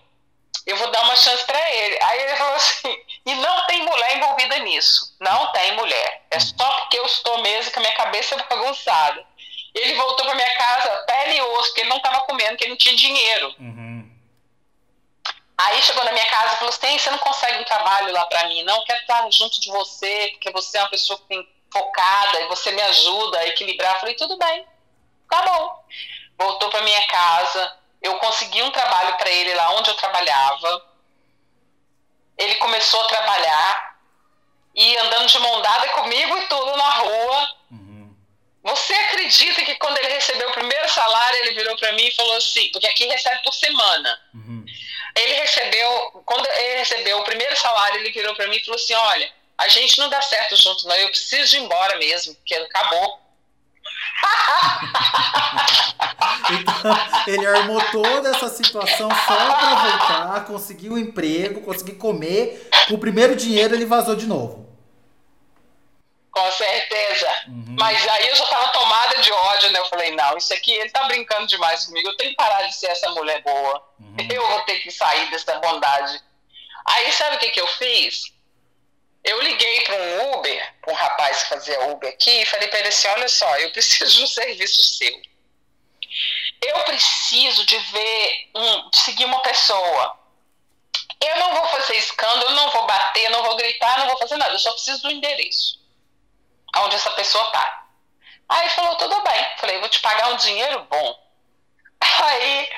eu vou dar uma chance para ele. Aí ele falou assim, e não tem mulher envolvida nisso. Não tem mulher. É só porque eu estou mesmo com a minha cabeça bagunçada. Ele voltou para minha casa, pele e osso, porque ele não estava comendo, porque ele não tinha dinheiro. Uhum. Aí chegou na minha casa e falou assim, você não consegue um trabalho lá para mim, não? Quero estar junto de você, porque você é uma pessoa que tem focada e você me ajuda a equilibrar. Eu falei, tudo bem, tá bom. Voltou para minha casa, eu consegui um trabalho para ele lá onde eu trabalhava. Ele começou a trabalhar e andando de mão dada comigo e tudo na rua. Você acredita que quando ele recebeu o primeiro salário, ele virou para mim e falou assim, porque aqui recebe por semana. Uhum. Ele recebeu, quando ele recebeu o primeiro salário, ele virou para mim e falou assim: Olha, a gente não dá certo junto, não. Eu preciso ir embora mesmo, porque acabou. ele armou toda essa situação só pra voltar, conseguir um emprego, conseguir comer. Com o primeiro dinheiro ele vazou de novo. Com certeza. Uhum. Mas aí eu já tava tomada de ódio, né? Eu falei, não, isso aqui, ele tá brincando demais comigo. Eu tenho que parar de ser essa mulher boa. Uhum. Eu vou ter que sair dessa bondade. Aí sabe o que, que eu fiz? Eu liguei para um Uber, para um rapaz que fazia Uber aqui, e falei para ele assim: olha só, eu preciso de um serviço seu. Eu preciso de ver, um, de seguir uma pessoa. Eu não vou fazer escândalo, não vou bater, não vou gritar, não vou fazer nada. Eu só preciso do endereço. Onde essa pessoa tá. Aí falou, tudo bem. Falei, vou te pagar um dinheiro bom. Aí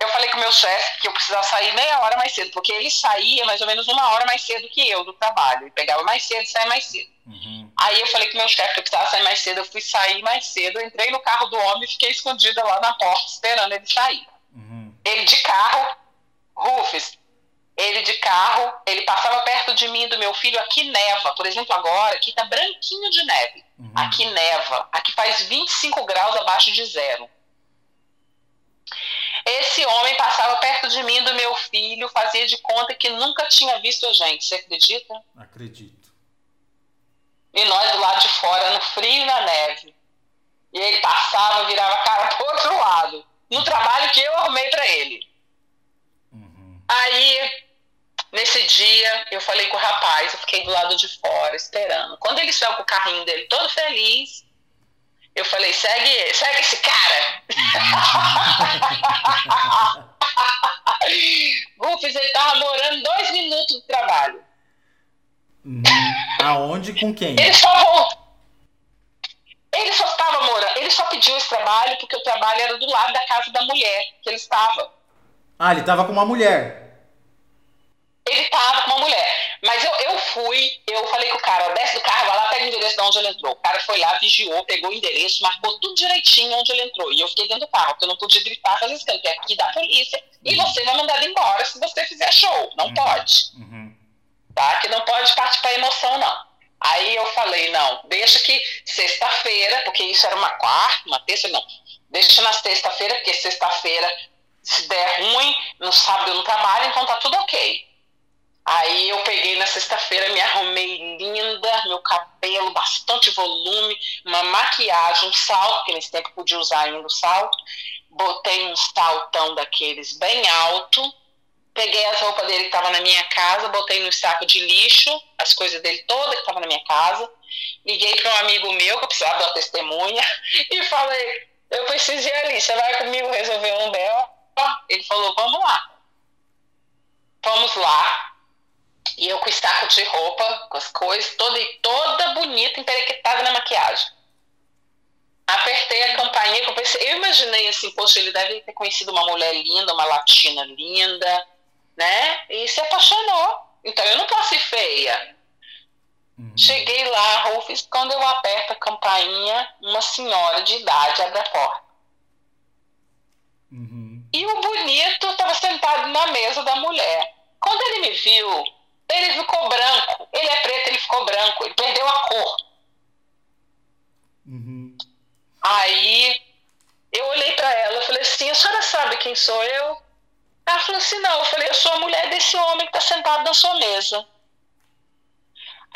eu falei com o meu chefe que eu precisava sair meia hora mais cedo, porque ele saía mais ou menos uma hora mais cedo que eu do trabalho. e pegava mais cedo e saía mais cedo. Uhum. Aí eu falei com o meu chefe que eu precisava sair mais cedo, eu fui sair mais cedo, entrei no carro do homem e fiquei escondida lá na porta esperando ele sair. Uhum. Ele de carro, Rufus, ele de carro, ele passava perto de mim e do meu filho, aqui neva, por exemplo, agora, aqui tá branquinho de neve. Uhum. Aqui neva, aqui faz 25 graus abaixo de zero. Esse homem passava perto de mim do meu filho, fazia de conta que nunca tinha visto a gente. Você acredita? Acredito. E nós do lado de fora, no frio e na neve. E ele passava, virava a cara pro outro lado. No trabalho que eu arrumei para ele. Uhum. Aí, nesse dia, eu falei com o rapaz, eu fiquei do lado de fora, esperando. Quando ele saiu com o carrinho dele todo feliz, eu falei, segue, segue esse cara. Rufus, ele tava morando dois minutos do trabalho. Uhum. Aonde com quem? Ele só voltou. Ele só estava morando, ele só pediu esse trabalho porque o trabalho era do lado da casa da mulher que ele estava. Ah, ele estava com uma mulher ele estava com uma mulher. Mas eu, eu fui, eu falei com o cara, desce do carro, vai lá, pega o endereço de onde ele entrou. O cara foi lá, vigiou, pegou o endereço, marcou tudo direitinho onde ele entrou. E eu fiquei dentro do carro, porque eu não podia gritar, fazer isso, que é aqui da polícia. E uhum. você vai mandado embora se você fizer show. Não uhum. pode. Uhum. Tá? Que não pode partir para emoção, não. Aí eu falei, não, deixa que sexta-feira, porque isso era uma quarta, uma terça, não. Deixa na sexta-feira, porque sexta-feira, se der ruim, no sábado eu não trabalho, então tá tudo ok. Aí eu peguei na sexta-feira, me arrumei linda, meu cabelo, bastante volume, uma maquiagem, um salto, porque nesse tempo podia usar ainda o salto. Botei um saltão daqueles bem alto. Peguei as roupas dele que estavam na minha casa, botei no saco de lixo, as coisas dele todas que estavam na minha casa. Liguei para um amigo meu, que eu precisava dar testemunha, e falei: Eu preciso ir ali, você vai comigo resolver um B.O.? Ele falou: Vamos lá. Vamos lá e eu com o saco de roupa, com as coisas, toda, toda bonita, emperequetada na maquiagem. Apertei a campainha, eu, pensei, eu imaginei assim, poxa, ele deve ter conhecido uma mulher linda, uma latina linda, né? E se apaixonou. Então eu não posso ir feia. Uhum. Cheguei lá, Rufus, quando eu aperto a campainha, uma senhora de idade abre a porta. Uhum. E o bonito estava sentado na mesa da mulher. Quando ele me viu, ele ficou branco. Ele é preto, ele ficou branco. Ele perdeu a cor. Uhum. Aí eu olhei para ela e falei assim: a senhora sabe quem sou eu? Ela falou assim: não. Eu falei: eu sou a mulher desse homem que está sentado na sua mesa.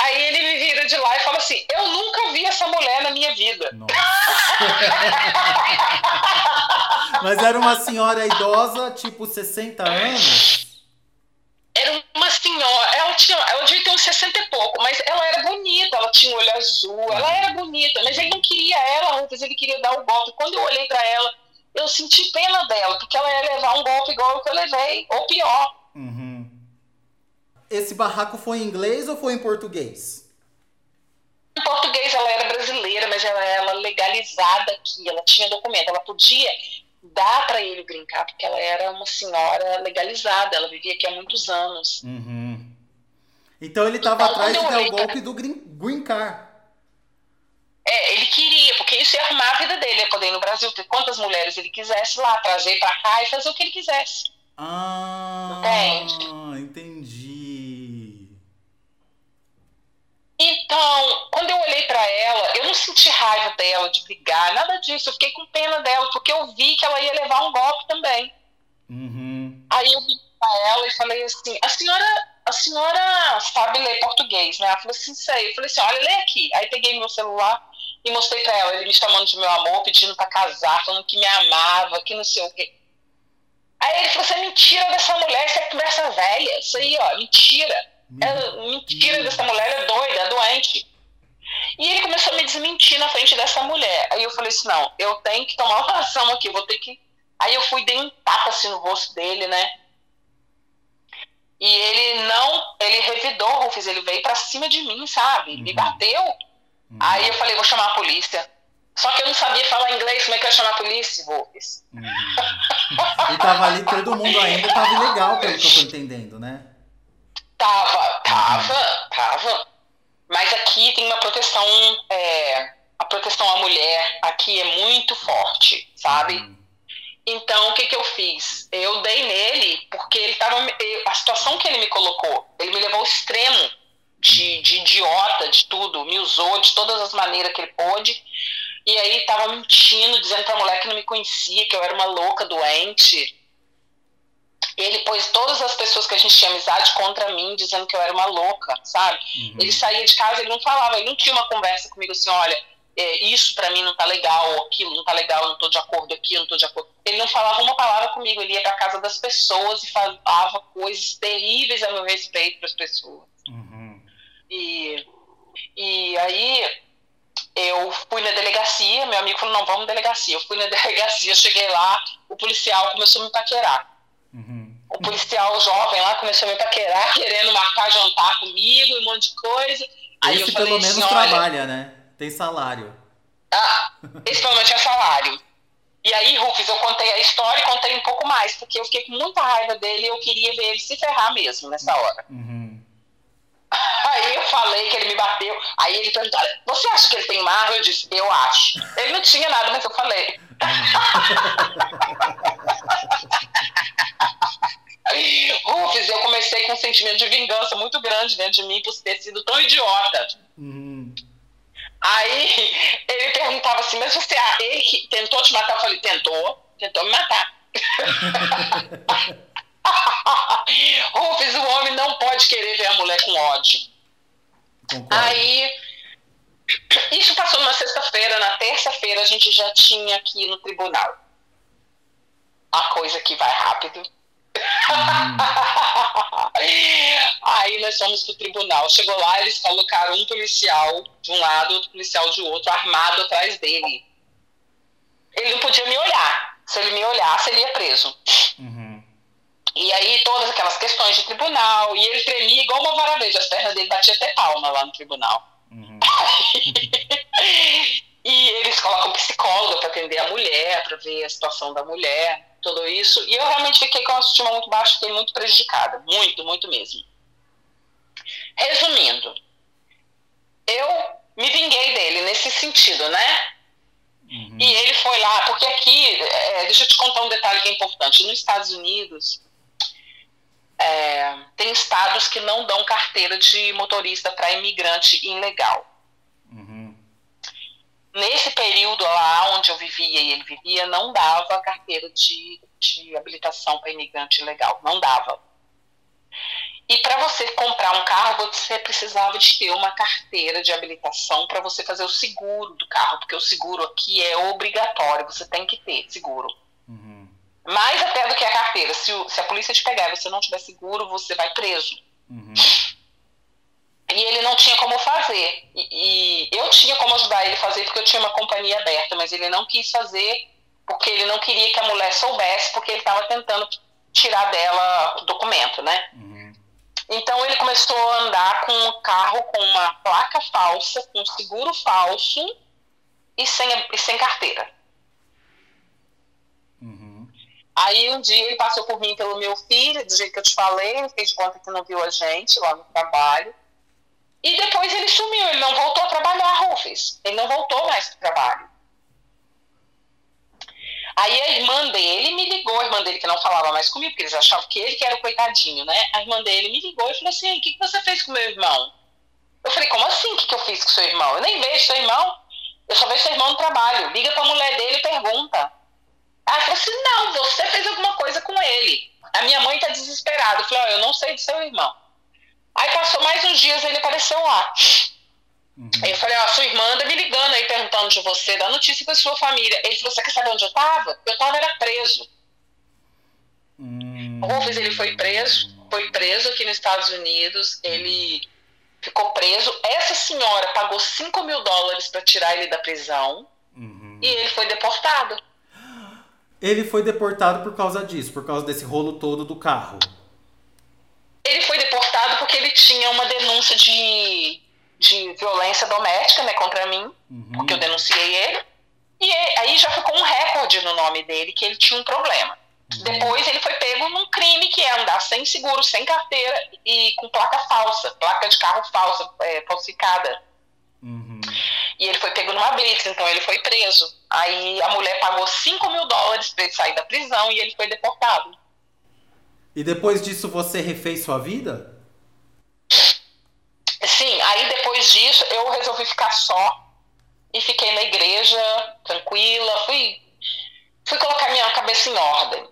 Aí ele me vira de lá e fala assim: eu nunca vi essa mulher na minha vida. Mas era uma senhora idosa, tipo 60 anos? Era uma senhora, ela tinha, ela devia ter uns 60 e pouco, mas ela era bonita, ela tinha um olho azul, ela era bonita, mas ele não queria ela antes, ele queria dar o um golpe. Quando eu olhei para ela, eu senti pena dela, porque ela ia levar um golpe igual o que eu levei, ou pior. Uhum. Esse barraco foi em inglês ou foi em português? Em português ela era brasileira, mas ela era legalizada aqui, ela tinha documento, ela podia dá para ele brincar, porque ela era uma senhora legalizada, ela vivia aqui há muitos anos. Uhum. Então ele estava então, atrás de dar o golpe do green, green. É, ele queria, porque isso ia arrumar a vida dele, ia poder ir no Brasil ter quantas mulheres ele quisesse lá, trazer para cá e fazer o que ele quisesse. Ah, Entende? entendi. E Então, quando eu olhei para ela, eu não senti raiva dela de brigar, nada disso. Eu fiquei com pena dela, porque eu vi que ela ia levar um golpe também. Uhum. Aí eu vi para ela e falei assim: a senhora, a senhora sabe ler português, né? Ela falou assim: sei. Eu falei assim: olha, lê aqui. Aí peguei meu celular e mostrei para ela, ele me chamando de meu amor, pedindo para casar, falando que me amava, que não sei o quê. Aí ele falou: você é mentira dessa mulher, isso é conversa velha. Isso aí, ó, mentira. É mentira dessa mulher, é doida, é doente. E ele começou a me desmentir na frente dessa mulher. Aí eu falei assim: não, eu tenho que tomar uma ação aqui, vou ter que. Aí eu fui, dei um tapa assim no rosto dele, né? E ele não, ele revidou, Rufus, ele veio pra cima de mim, sabe? Me uhum. bateu. Uhum. Aí eu falei: vou chamar a polícia. Só que eu não sabia falar inglês, como é que eu ia chamar a polícia, Rufus? Uhum. e tava ali todo mundo ainda, tava legal, pelo que eu tô entendendo, né? Tava, tava, tava. Mas aqui tem uma proteção, é, a proteção à mulher aqui é muito forte, sabe? Uhum. Então, o que, que eu fiz? Eu dei nele porque ele tava. A situação que ele me colocou, ele me levou ao extremo de, de idiota, de tudo, me usou de todas as maneiras que ele pôde. E aí tava mentindo, dizendo pra mulher que não me conhecia, que eu era uma louca doente ele pôs todas as pessoas que a gente tinha amizade contra mim, dizendo que eu era uma louca, sabe? Uhum. Ele saía de casa, ele não falava, ele não tinha uma conversa comigo assim, olha, é, isso para mim não tá legal, aquilo não tá legal, eu não tô de acordo aqui, eu não tô de acordo. Ele não falava uma palavra comigo, ele ia pra casa das pessoas e falava coisas terríveis a meu respeito para as pessoas. Uhum. E, e aí eu fui na delegacia, meu amigo falou, não, vamos na delegacia. Eu fui na delegacia, cheguei lá, o policial começou a me paquerar. Uhum o policial jovem lá começou a me paquerar, querendo marcar jantar comigo, um monte de coisa. Aí esse eu falei pelo menos assim, trabalha, né? Tem salário. Ah, esse pelo menos tinha salário. E aí, Rufus, eu contei a história e contei um pouco mais, porque eu fiquei com muita raiva dele e eu queria ver ele se ferrar mesmo nessa hora. Uhum. Aí eu falei que ele me bateu. Aí ele perguntou: Você acha que ele tem marra? Eu disse: Eu acho. Ele não tinha nada, mas eu falei. Rufus, eu comecei com um sentimento de vingança muito grande dentro de mim por ter sido tão idiota. Uhum. Aí ele perguntava assim, mas você, ele que tentou te matar? Eu falei, tentou, tentou me matar. Rufus, o homem não pode querer ver a mulher com ódio. Concordo. Aí, isso passou numa sexta-feira, na terça-feira a gente já tinha aqui no tribunal. A coisa que vai rápido Aí nós fomos pro tribunal. Chegou lá, eles colocaram um policial de um lado, outro policial de outro, armado atrás dele. Ele não podia me olhar. Se ele me olhasse, ele ia preso. Uhum. E aí, todas aquelas questões de tribunal, e ele tremia igual uma vara verde, as pernas dele batiam até palma lá no tribunal. Uhum. e eles colocam psicólogo para atender a mulher, para ver a situação da mulher tudo isso. E eu realmente fiquei com a autoestima muito baixa, fiquei muito prejudicada. Muito, muito mesmo. Resumindo, eu me vinguei dele nesse sentido, né? Uhum. E ele foi lá, porque aqui, é, deixa eu te contar um detalhe que é importante. Nos Estados Unidos, é, tem estados que não dão carteira de motorista para imigrante ilegal. Nesse período lá onde eu vivia e ele vivia, não dava carteira de, de habilitação para imigrante legal, não dava. E para você comprar um carro, você precisava de ter uma carteira de habilitação para você fazer o seguro do carro, porque o seguro aqui é obrigatório, você tem que ter seguro. Uhum. Mais até do que a carteira. Se, se, a polícia te pegar e você não tiver seguro, você vai preso. Uhum e ele não tinha como fazer. E, e, eu tinha como ajudar ele a fazer porque eu tinha uma companhia aberta, mas ele não quis fazer porque ele não queria que a mulher soubesse, porque ele estava tentando tirar dela o documento, né? Uhum. Então ele começou a andar com um carro com uma placa falsa, com seguro falso e sem, e sem carteira. Uhum. Aí um dia ele passou por mim pelo meu filho, do jeito que eu te falei, fez de conta que não viu a gente lá no trabalho. E depois ele sumiu, ele não voltou a trabalhar, Rufus. Ele não voltou mais para o trabalho. Aí a irmã dele me ligou, a irmã dele que não falava mais comigo, porque eles achavam que ele que era o coitadinho, né? A irmã dele me ligou e falou assim: o que, que você fez com meu irmão? Eu falei, como assim? O que, que eu fiz com seu irmão? Eu nem vejo seu irmão. Eu só vejo seu irmão no trabalho. Liga pra mulher dele e pergunta. Ela falou assim: não, você fez alguma coisa com ele. A minha mãe tá desesperada. Eu falei: oh, eu não sei do seu irmão. Aí passou mais uns dias ele apareceu lá. Uhum. Eu falei: ó, sua irmã anda me ligando aí perguntando de você, dá notícia pra sua família. Ele falou: você quer saber onde eu tava? Eu tava era preso. Uhum. Rufus, ele foi preso, foi preso aqui nos Estados Unidos. Ele ficou preso. Essa senhora pagou 5 mil dólares para tirar ele da prisão. Uhum. E ele foi deportado. Ele foi deportado por causa disso, por causa desse rolo todo do carro. Ele foi deportado porque ele tinha uma denúncia de, de violência doméstica né, contra mim, uhum. porque eu denunciei ele. E aí já ficou um recorde no nome dele que ele tinha um problema. Uhum. Depois ele foi pego num crime que é andar sem seguro, sem carteira e com placa falsa, placa de carro falsa, é, falsificada. Uhum. E ele foi pego numa blitz, então ele foi preso. Aí a mulher pagou 5 mil dólares para ele sair da prisão e ele foi deportado. E depois disso você refez sua vida? Sim, aí depois disso eu resolvi ficar só e fiquei na igreja, tranquila, fui, fui colocar minha cabeça em ordem.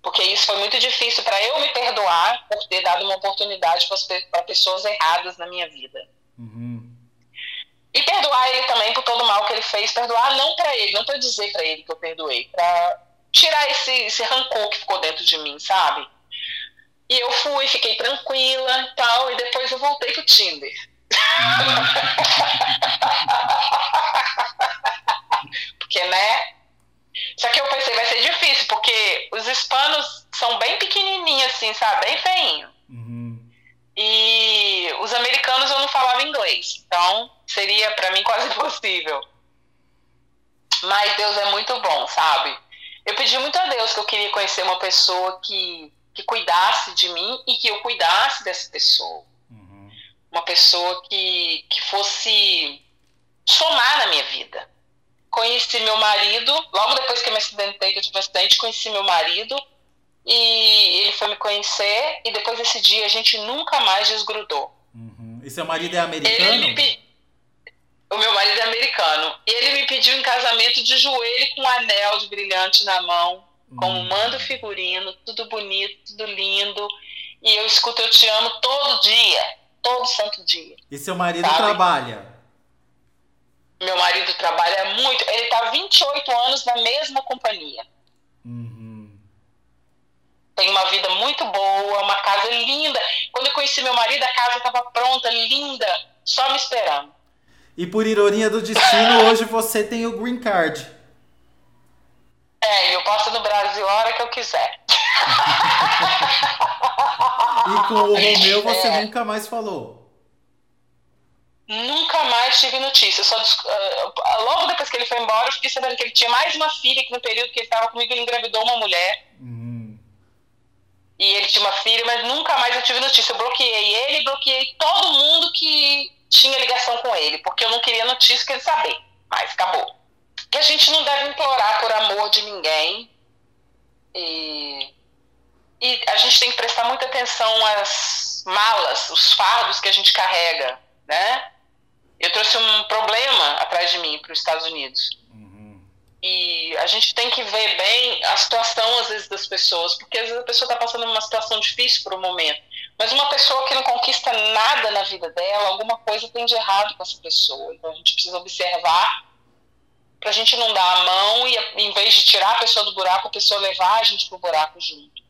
Porque isso foi muito difícil para eu me perdoar por ter dado uma oportunidade para pessoas erradas na minha vida. Uhum. E perdoar ele também por todo o mal que ele fez. Perdoar não para ele, não para dizer para ele que eu perdoei, para tirar esse, esse rancor que ficou dentro de mim, sabe? E eu fui, fiquei tranquila e tal, e depois eu voltei pro Tinder. porque, né? Só que eu pensei, vai ser difícil, porque os hispanos são bem pequenininhos, assim, sabe? Bem feinho. Uhum. E os americanos eu não falava inglês. Então, seria para mim quase impossível. Mas Deus é muito bom, sabe? Eu pedi muito a Deus que eu queria conhecer uma pessoa que, que cuidasse de mim e que eu cuidasse dessa pessoa. Uhum. Uma pessoa que, que fosse somar na minha vida. Conheci meu marido, logo depois que eu me acidentei, que eu tive um acidente, conheci meu marido e ele foi me conhecer e depois desse dia a gente nunca mais desgrudou. Uhum. E seu marido é americano? O meu marido é americano. E ele me pediu em casamento de joelho com um anel de brilhante na mão, com um mando figurino, tudo bonito, tudo lindo. E eu escuto Eu Te Amo todo dia, todo santo dia. E seu marido sabe? trabalha? Meu marido trabalha muito. Ele está 28 anos na mesma companhia. Uhum. Tem uma vida muito boa, uma casa linda. Quando eu conheci meu marido, a casa estava pronta, linda, só me esperando. E por ironia do destino, hoje você tem o green card. É, eu posso no Brasil a hora que eu quiser. e com o Romeu você é. nunca mais falou? Nunca mais tive notícia. Só, uh, logo depois que ele foi embora, eu fiquei sabendo que ele tinha mais uma filha, que no período que ele estava comigo, ele engravidou uma mulher. Uhum. E ele tinha uma filha, mas nunca mais eu tive notícia. Eu bloqueei ele, bloqueei todo mundo que tinha ligação com ele, porque eu não queria notícia que ele saber. Mas acabou. Que a gente não deve implorar por amor de ninguém. E, e a gente tem que prestar muita atenção às malas, os fardos que a gente carrega, né? Eu trouxe um problema atrás de mim para os Estados Unidos. Uhum. E a gente tem que ver bem a situação, às vezes, das pessoas, porque às vezes a pessoa está passando uma situação difícil por um momento. Mas uma pessoa que não conquista nada na vida dela, alguma coisa tem de errado com essa pessoa. Então a gente precisa observar para a gente não dar a mão e, em vez de tirar a pessoa do buraco, a pessoa levar a gente pro buraco junto.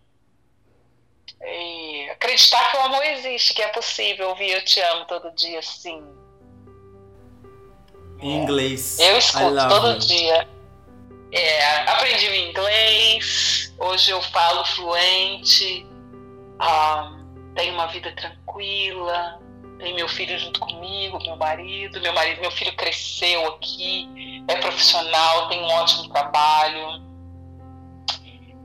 E acreditar que o amor existe, que é possível ouvir eu te amo todo dia, sim. Em inglês. Eu escuto todo you. dia. É, aprendi o inglês, hoje eu falo fluente. Um, tenho uma vida tranquila, tenho meu filho junto comigo, meu marido, meu marido, meu filho cresceu aqui, é profissional, tem um ótimo trabalho.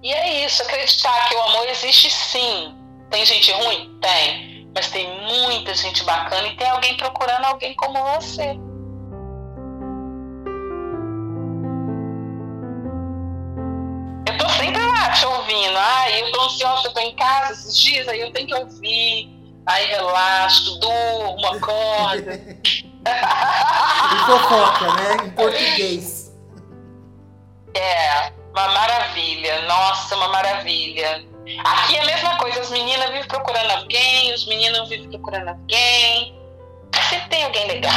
E é isso, acreditar que o amor existe sim. Tem gente ruim? Tem. Mas tem muita gente bacana e tem alguém procurando alguém como você. Te ouvindo. Ah, eu tô ansiosa, eu tô em casa esses dias, aí eu tenho que ouvir Aí relaxo, durmo, acordo. e fofoca, né? Em português. É, uma maravilha. Nossa, uma maravilha. Aqui é a mesma coisa, as meninas vivem procurando alguém, os meninos vivem procurando alguém. Sempre tem alguém legal.